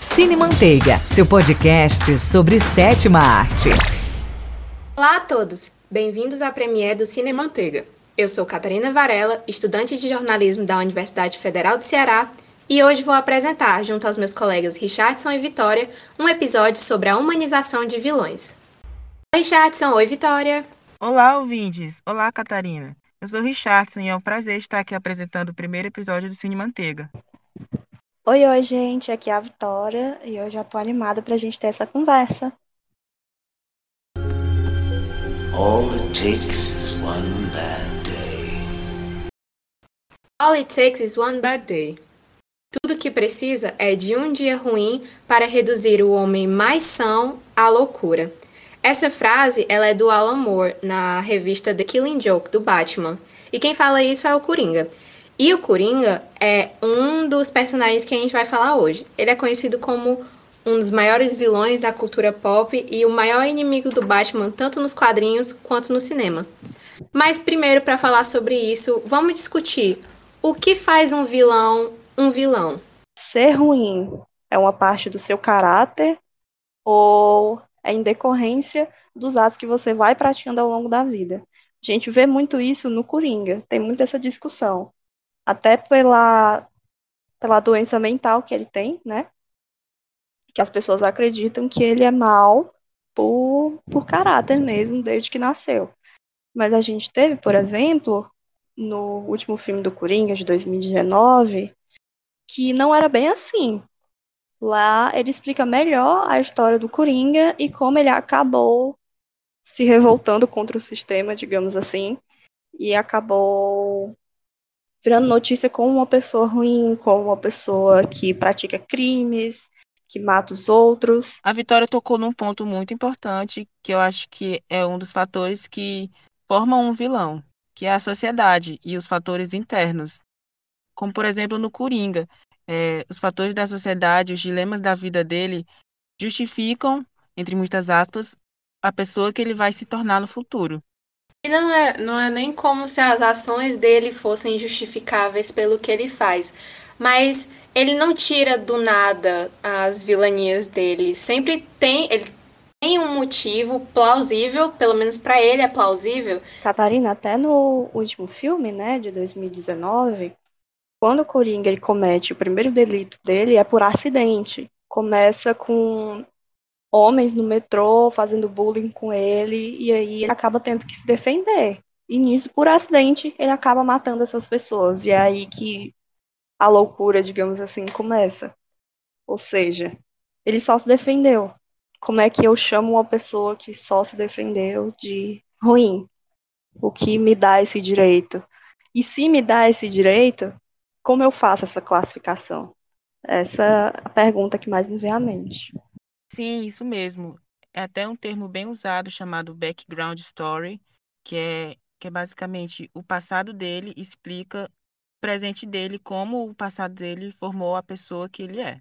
Cine Manteiga, seu podcast sobre sétima arte. Olá a todos, bem-vindos à premiere do Cine Manteiga. Eu sou Catarina Varela, estudante de jornalismo da Universidade Federal do Ceará, e hoje vou apresentar, junto aos meus colegas Richardson e Vitória, um episódio sobre a humanização de vilões. Oi, Richardson. Oi, Vitória. Olá, ouvintes. Olá, Catarina. Eu sou Richardson e é um prazer estar aqui apresentando o primeiro episódio do Cine Manteiga. Oi, oi, gente. Aqui é a Vitória e eu já tô animada pra gente ter essa conversa. All it takes is one bad day. All it takes is one bad day. Tudo que precisa é de um dia ruim para reduzir o homem mais são à loucura. Essa frase ela é do Alan Moore na revista The Killing Joke do Batman. E quem fala isso é o Coringa. E o Coringa é um dos personagens que a gente vai falar hoje. Ele é conhecido como um dos maiores vilões da cultura pop e o maior inimigo do Batman, tanto nos quadrinhos quanto no cinema. Mas primeiro, para falar sobre isso, vamos discutir o que faz um vilão um vilão. Ser ruim é uma parte do seu caráter ou é em decorrência dos atos que você vai praticando ao longo da vida? A gente vê muito isso no Coringa, tem muito essa discussão. Até pela, pela doença mental que ele tem, né? que as pessoas acreditam que ele é mal por, por caráter mesmo, desde que nasceu. Mas a gente teve, por exemplo, no último filme do Coringa, de 2019, que não era bem assim. Lá ele explica melhor a história do Coringa e como ele acabou se revoltando contra o sistema, digamos assim, e acabou virando notícia como uma pessoa ruim, como uma pessoa que pratica crimes, que mata os outros. A Vitória tocou num ponto muito importante, que eu acho que é um dos fatores que formam um vilão, que é a sociedade e os fatores internos. Como, por exemplo, no Coringa, é, os fatores da sociedade, os dilemas da vida dele justificam, entre muitas aspas, a pessoa que ele vai se tornar no futuro. E não é, não é nem como se as ações dele fossem justificáveis pelo que ele faz, mas ele não tira do nada as vilanias dele. Sempre tem, ele tem um motivo plausível, pelo menos para ele é plausível. Catarina, até no último filme, né, de 2019, quando o Coringa ele comete o primeiro delito dele é por acidente. Começa com homens no metrô fazendo bullying com ele e aí ele acaba tendo que se defender. E nisso, por acidente, ele acaba matando essas pessoas. E é aí que a loucura, digamos assim, começa. Ou seja, ele só se defendeu. Como é que eu chamo uma pessoa que só se defendeu de ruim? O que me dá esse direito? E se me dá esse direito, como eu faço essa classificação? Essa é a pergunta que mais me vem à mente. Sim, isso mesmo. É até um termo bem usado chamado background story, que é, que é basicamente o passado dele explica presente dele, como o passado dele formou a pessoa que ele é.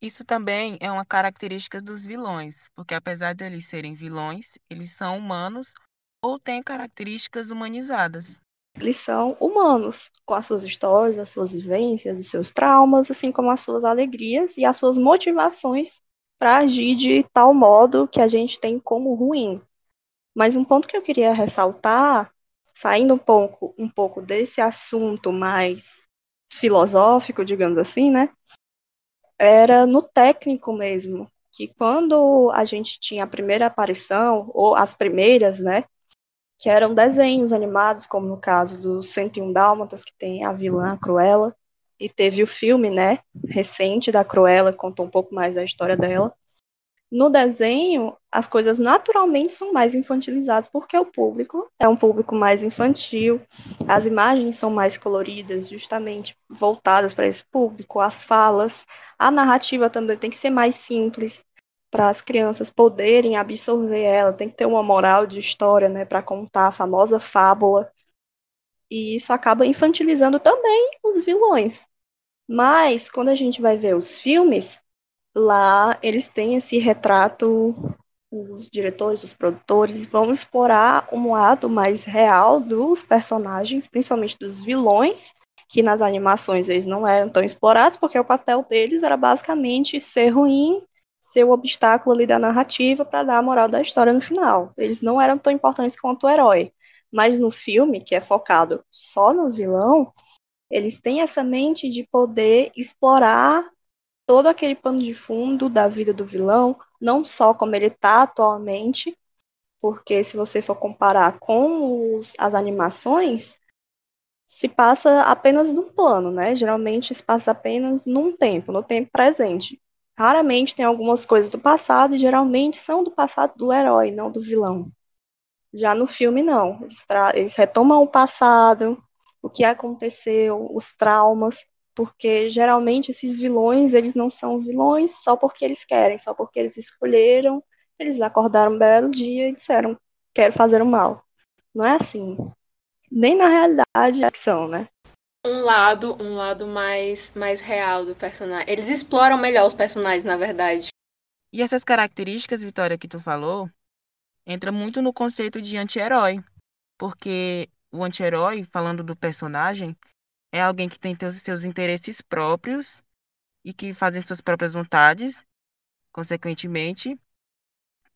Isso também é uma característica dos vilões, porque apesar de eles serem vilões, eles são humanos ou têm características humanizadas. Eles são humanos, com as suas histórias, as suas vivências, os seus traumas, assim como as suas alegrias e as suas motivações para agir de tal modo que a gente tem como ruim. Mas um ponto que eu queria ressaltar saindo um pouco, um pouco desse assunto mais filosófico, digamos assim, né? Era no técnico mesmo, que quando a gente tinha a primeira aparição, ou as primeiras, né? Que eram desenhos animados, como no caso do 101 Dálmatas, que tem a vilã a Cruella, e teve o filme, né, recente da Cruella, contou um pouco mais da história dela. No desenho, as coisas naturalmente são mais infantilizadas, porque o público é um público mais infantil, as imagens são mais coloridas, justamente voltadas para esse público, as falas, a narrativa também tem que ser mais simples para as crianças poderem absorver ela, tem que ter uma moral de história, né, para contar a famosa fábula. E isso acaba infantilizando também os vilões. Mas quando a gente vai ver os filmes, Lá eles têm esse retrato, os diretores, os produtores vão explorar um lado mais real dos personagens, principalmente dos vilões, que nas animações eles não eram tão explorados, porque o papel deles era basicamente ser ruim, ser o obstáculo ali da narrativa para dar a moral da história no final. Eles não eram tão importantes quanto o herói. Mas no filme, que é focado só no vilão, eles têm essa mente de poder explorar todo aquele pano de fundo da vida do vilão, não só como ele está atualmente, porque se você for comparar com os, as animações, se passa apenas num plano, né? Geralmente se passa apenas num tempo, no tempo presente. Raramente tem algumas coisas do passado e geralmente são do passado do herói, não do vilão. Já no filme, não. Eles, eles retomam o passado, o que aconteceu, os traumas, porque geralmente esses vilões, eles não são vilões só porque eles querem, só porque eles escolheram, eles acordaram um belo dia e disseram, quero fazer o mal. Não é assim. Nem na realidade é são, né? Um lado, um lado mais, mais real do personagem. Eles exploram melhor os personagens, na verdade. E essas características, Vitória, que tu falou, entra muito no conceito de anti-herói. Porque o anti-herói, falando do personagem, é alguém que tem seus interesses próprios e que fazem suas próprias vontades, consequentemente,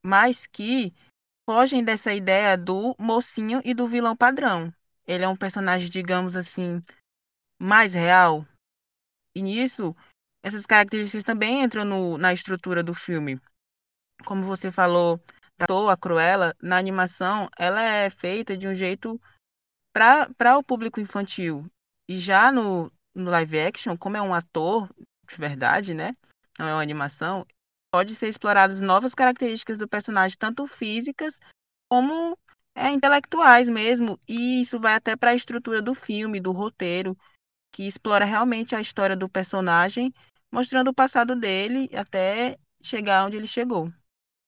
mas que fogem dessa ideia do mocinho e do vilão padrão. Ele é um personagem, digamos assim, mais real. E nisso, essas características também entram no, na estrutura do filme. Como você falou, da Toa Cruella, na animação, ela é feita de um jeito para o público infantil. E já no, no live action, como é um ator de verdade, né? Não é uma animação, pode ser exploradas novas características do personagem, tanto físicas como é, intelectuais mesmo. E isso vai até para a estrutura do filme, do roteiro, que explora realmente a história do personagem, mostrando o passado dele até chegar onde ele chegou.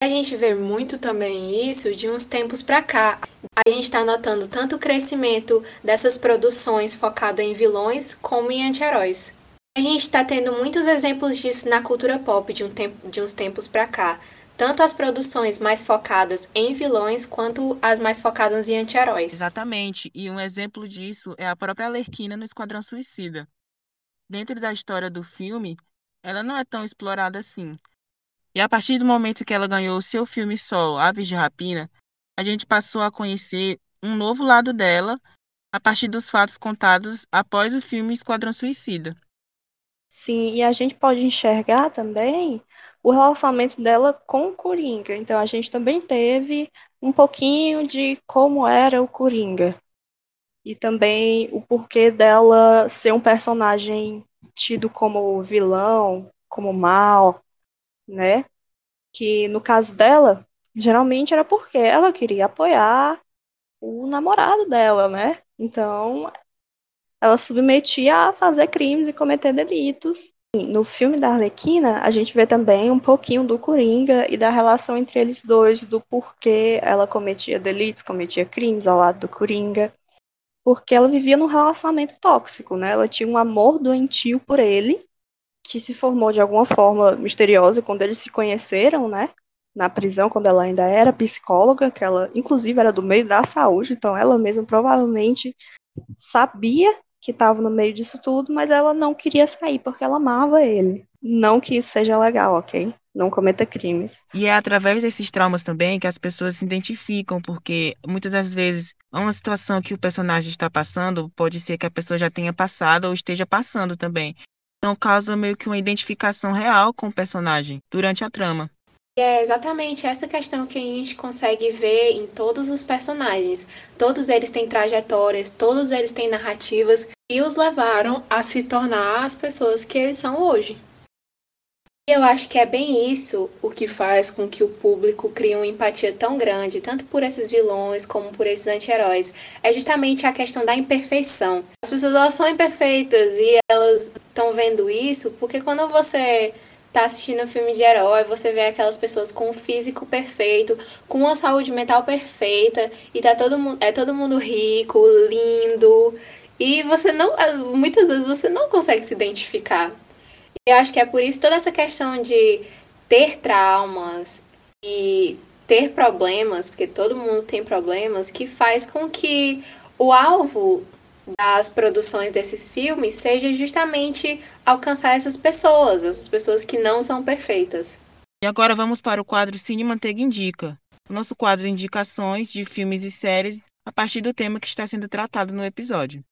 A gente vê muito também isso de uns tempos para cá. A gente está notando tanto o crescimento dessas produções focadas em vilões como em anti-heróis. A gente está tendo muitos exemplos disso na cultura pop de, um tempo, de uns tempos para cá. Tanto as produções mais focadas em vilões quanto as mais focadas em anti-heróis. Exatamente. E um exemplo disso é a própria Alerquina no Esquadrão Suicida. Dentro da história do filme, ela não é tão explorada assim. E a partir do momento que ela ganhou seu filme solo, Aves de Rapina, a gente passou a conhecer um novo lado dela a partir dos fatos contados após o filme Esquadrão Suicida. Sim, e a gente pode enxergar também o relacionamento dela com o Coringa. Então a gente também teve um pouquinho de como era o Coringa. E também o porquê dela ser um personagem tido como vilão, como mal, né? Que no caso dela, geralmente era porque ela queria apoiar o namorado dela, né? Então, ela submetia a fazer crimes e cometer delitos. No filme da Arlequina, a gente vê também um pouquinho do Coringa e da relação entre eles dois, do porquê ela cometia delitos, cometia crimes ao lado do Coringa. Porque ela vivia num relacionamento tóxico, né? Ela tinha um amor doentio por ele, que se formou de alguma forma misteriosa quando eles se conheceram, né? Na prisão, quando ela ainda era psicóloga, que ela, inclusive, era do meio da saúde, então ela mesma provavelmente sabia que estava no meio disso tudo, mas ela não queria sair porque ela amava ele. Não que isso seja legal, ok? Não cometa crimes. E é através desses traumas também que as pessoas se identificam, porque muitas das vezes uma situação que o personagem está passando pode ser que a pessoa já tenha passado ou esteja passando também. Então causa meio que uma identificação real com o personagem durante a trama. É exatamente essa questão que a gente consegue ver em todos os personagens. Todos eles têm trajetórias, todos eles têm narrativas que os levaram a se tornar as pessoas que eles são hoje. Eu acho que é bem isso o que faz com que o público crie uma empatia tão grande, tanto por esses vilões como por esses anti-heróis. É justamente a questão da imperfeição. As pessoas elas são imperfeitas e elas estão vendo isso porque quando você tá assistindo um filme de herói, você vê aquelas pessoas com um físico perfeito, com uma saúde mental perfeita, e tá todo mundo, é todo mundo rico, lindo, e você não, muitas vezes você não consegue se identificar. Eu acho que é por isso toda essa questão de ter traumas e ter problemas, porque todo mundo tem problemas, que faz com que o alvo das produções desses filmes seja justamente alcançar essas pessoas, essas pessoas que não são perfeitas. E agora vamos para o quadro Cine Manteiga Indica, o nosso quadro de indicações de filmes e séries a partir do tema que está sendo tratado no episódio.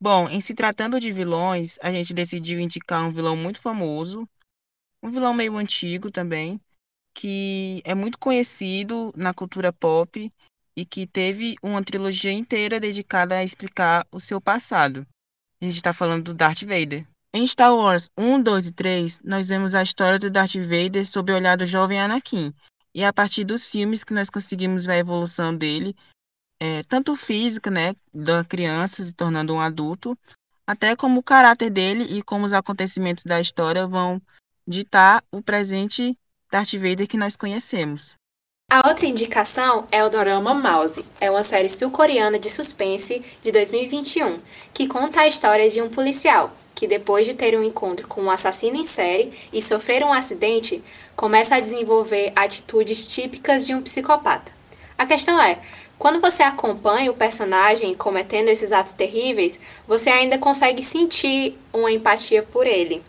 Bom, em se tratando de vilões, a gente decidiu indicar um vilão muito famoso, um vilão meio antigo também, que é muito conhecido na cultura pop e que teve uma trilogia inteira dedicada a explicar o seu passado. A gente está falando do Darth Vader. Em Star Wars 1, 2 e 3, nós vemos a história do Darth Vader sob o olhar do jovem Anakin. E é a partir dos filmes que nós conseguimos ver a evolução dele, é, tanto física, né, da criança se tornando um adulto, até como o caráter dele e como os acontecimentos da história vão ditar o presente Darth Vader que nós conhecemos. A outra indicação é o Dorama Mouse. É uma série sul-coreana de suspense de 2021 que conta a história de um policial que, depois de ter um encontro com um assassino em série e sofrer um acidente, começa a desenvolver atitudes típicas de um psicopata. A questão é: quando você acompanha o personagem cometendo esses atos terríveis, você ainda consegue sentir uma empatia por ele.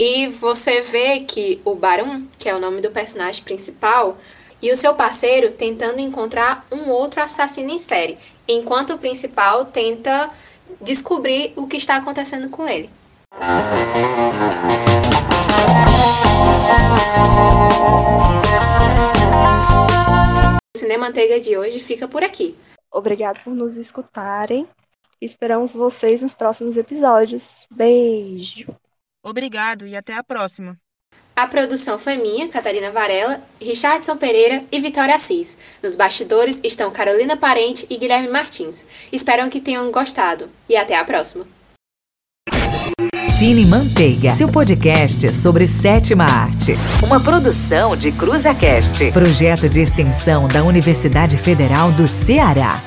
E você vê que o Barum, que é o nome do personagem principal, e o seu parceiro tentando encontrar um outro assassino em série, enquanto o principal tenta descobrir o que está acontecendo com ele. O Cinema Manteiga de hoje fica por aqui. Obrigado por nos escutarem. Esperamos vocês nos próximos episódios. Beijo. Obrigado e até a próxima. A produção foi minha, Catarina Varela, Richardson Pereira e Vitória Assis. Nos bastidores estão Carolina Parente e Guilherme Martins. Espero que tenham gostado e até a próxima. Cine Manteiga, seu podcast sobre sétima arte. Uma produção de CruzaCast, projeto de extensão da Universidade Federal do Ceará.